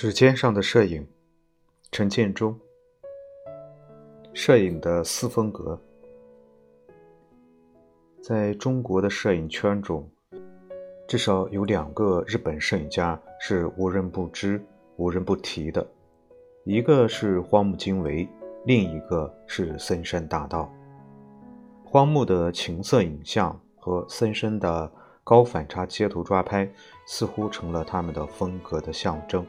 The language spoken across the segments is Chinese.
指尖上的摄影，陈建中。摄影的四风格，在中国的摄影圈中，至少有两个日本摄影家是无人不知、无人不提的，一个是荒木经惟，另一个是森山大道。荒木的情色影像和森山的高反差街头抓拍，似乎成了他们的风格的象征。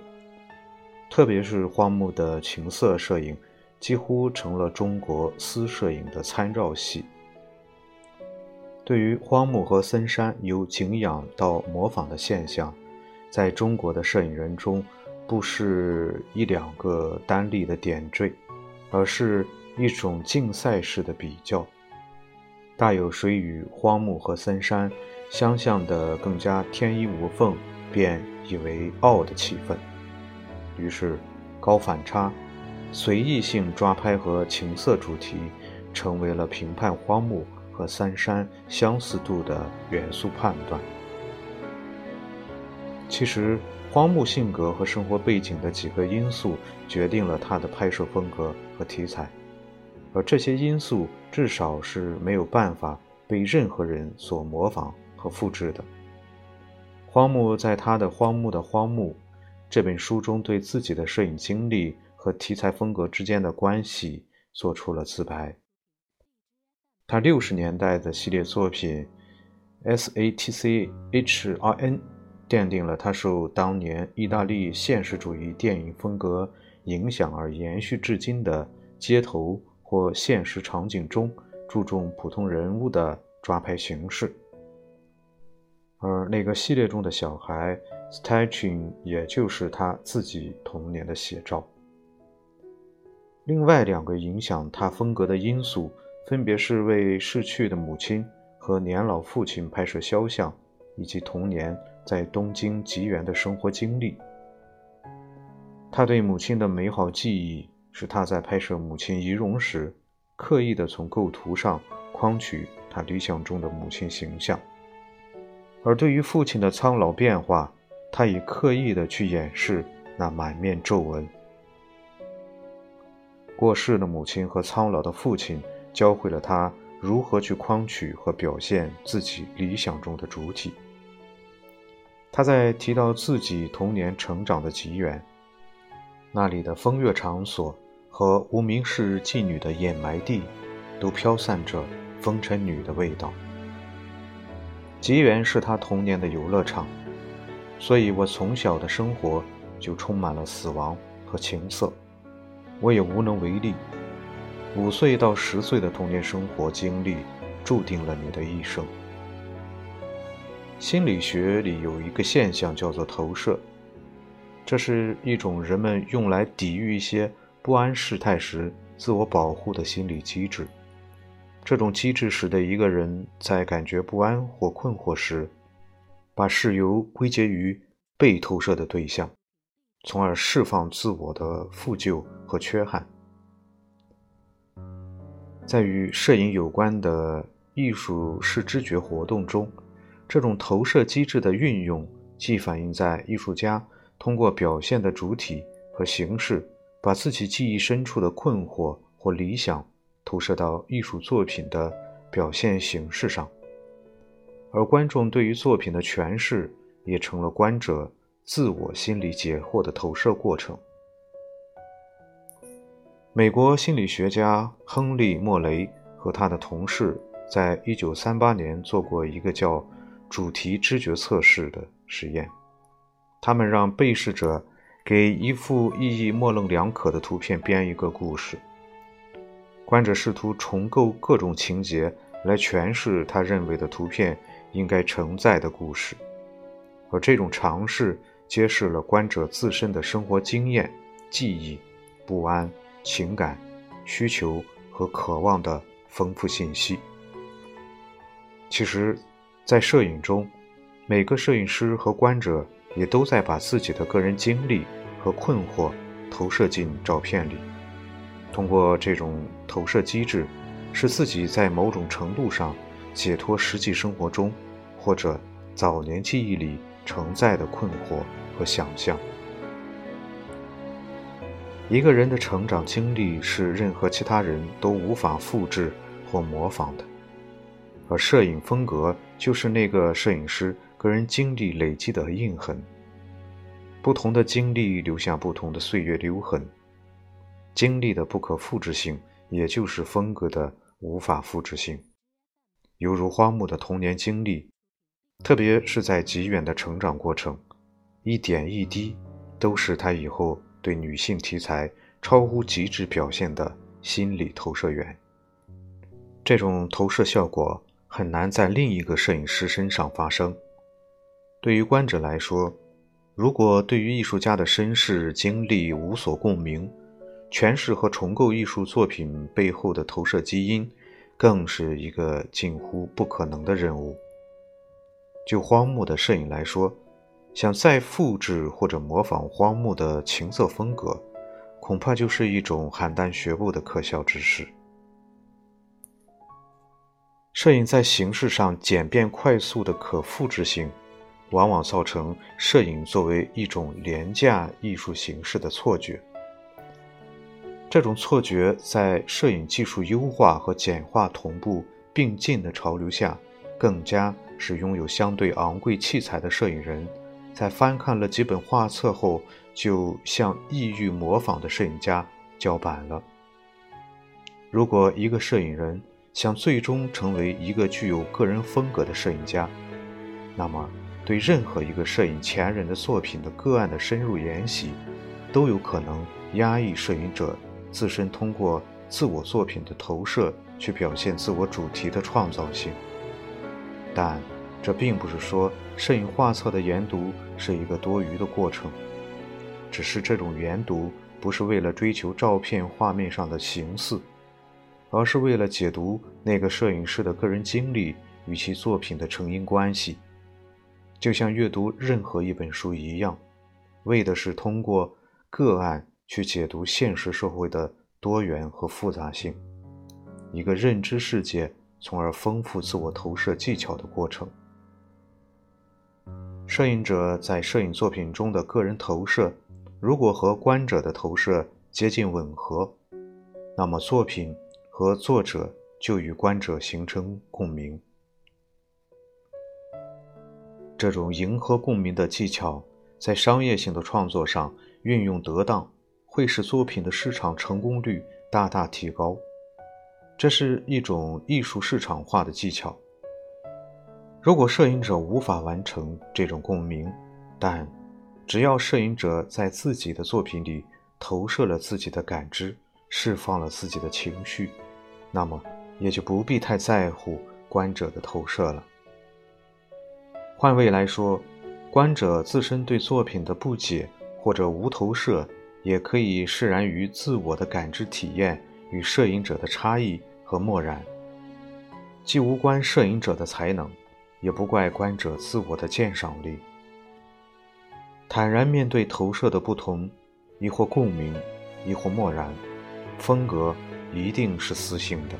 特别是荒木的情色摄影，几乎成了中国私摄影的参照系。对于荒木和森山由敬仰到模仿的现象，在中国的摄影人中，不是一两个单例的点缀，而是一种竞赛式的比较，大有谁与荒木和森山相像的更加天衣无缝，便以为傲的气氛。于是，高反差、随意性抓拍和情色主题，成为了评判荒木和三山相似度的元素判断。其实，荒木性格和生活背景的几个因素决定了他的拍摄风格和题材，而这些因素至少是没有办法被任何人所模仿和复制的。荒木在他的《荒木的荒木》。这本书中对自己的摄影经历和题材风格之间的关系做出了自白。他六十年代的系列作品《SATC HRN》奠定了他受当年意大利现实主义电影风格影响而延续至今的街头或现实场景中注重普通人物的抓拍形式。而那个系列中的小孩。Stitching，也就是他自己童年的写照。另外两个影响他风格的因素，分别是为逝去的母亲和年老父亲拍摄肖像，以及童年在东京吉原的生活经历。他对母亲的美好记忆，使他在拍摄母亲遗容时，刻意的从构图上框取他理想中的母亲形象。而对于父亲的苍老变化，他已刻意的去掩饰那满面皱纹。过世的母亲和苍老的父亲教会了他如何去框取和表现自己理想中的主体。他在提到自己童年成长的吉原，那里的风月场所和无名氏妓女的掩埋地，都飘散着风尘女的味道。吉原是他童年的游乐场。所以，我从小的生活就充满了死亡和情色，我也无能为力。五岁到十岁的童年生活经历，注定了你的一生。心理学里有一个现象叫做投射，这是一种人们用来抵御一些不安事态时自我保护的心理机制。这种机制使得一个人在感觉不安或困惑时，把事由归结于被投射的对象，从而释放自我的负疚和缺憾。在与摄影有关的艺术视知觉活动中，这种投射机制的运用，既反映在艺术家通过表现的主体和形式，把自己记忆深处的困惑或理想投射到艺术作品的表现形式上。而观众对于作品的诠释，也成了观者自我心理解惑的投射过程。美国心理学家亨利·莫雷和他的同事在1938年做过一个叫“主题知觉测试”的实验。他们让被试者给一幅意义模棱两可的图片编一个故事，观者试图重构各种情节来诠释他认为的图片。应该承载的故事，而这种尝试揭示了观者自身的生活经验、记忆、不安、情感、需求和渴望的丰富信息。其实，在摄影中，每个摄影师和观者也都在把自己的个人经历和困惑投射进照片里，通过这种投射机制，使自己在某种程度上。解脱实际生活中，或者早年记忆里承载的困惑和想象。一个人的成长经历是任何其他人都无法复制或模仿的，而摄影风格就是那个摄影师个人经历累积的印痕。不同的经历留下不同的岁月留痕，经历的不可复制性，也就是风格的无法复制性。犹如花木的童年经历，特别是在极远的成长过程，一点一滴，都是他以后。对女性题材超乎极致表现的心理投射源，这种投射效果很难在另一个摄影师身上发生。对于观者来说，如果对于艺术家的身世经历无所共鸣，诠释和重构艺术作品背后的投射基因，更是一个近乎不可能的任务。就荒木的摄影来说，想再复制或者模仿荒木的情色风格，恐怕就是一种邯郸学步的可笑之事。摄影在形式上简便快速的可复制性，往往造成摄影作为一种廉价艺术形式的错觉。这种错觉在摄影技术优化和简化同步并进的潮流下，更加使拥有相对昂贵器材的摄影人。在翻看了几本画册后，就向意欲模仿的摄影家叫板了。如果一个摄影人想最终成为一个具有个人风格的摄影家，那么对任何一个摄影前人的作品的个案的深入研习，都有可能压抑摄影者自身通过自我作品的投射去表现自我主题的创造性。但。这并不是说摄影画册的研读是一个多余的过程，只是这种研读不是为了追求照片画面上的形似，而是为了解读那个摄影师的个人经历与其作品的成因关系，就像阅读任何一本书一样，为的是通过个案去解读现实社会的多元和复杂性，一个认知世界，从而丰富自我投射技巧的过程。摄影者在摄影作品中的个人投射，如果和观者的投射接近吻合，那么作品和作者就与观者形成共鸣。这种迎合共鸣的技巧，在商业性的创作上运用得当，会使作品的市场成功率大大提高。这是一种艺术市场化的技巧。如果摄影者无法完成这种共鸣，但只要摄影者在自己的作品里投射了自己的感知，释放了自己的情绪，那么也就不必太在乎观者的投射了。换位来说，观者自身对作品的不解或者无投射，也可以释然于自我的感知体验与摄影者的差异和漠然，既无关摄影者的才能。也不怪观者自我的鉴赏力，坦然面对投射的不同，亦或共鸣，亦或漠然，风格一定是私性的。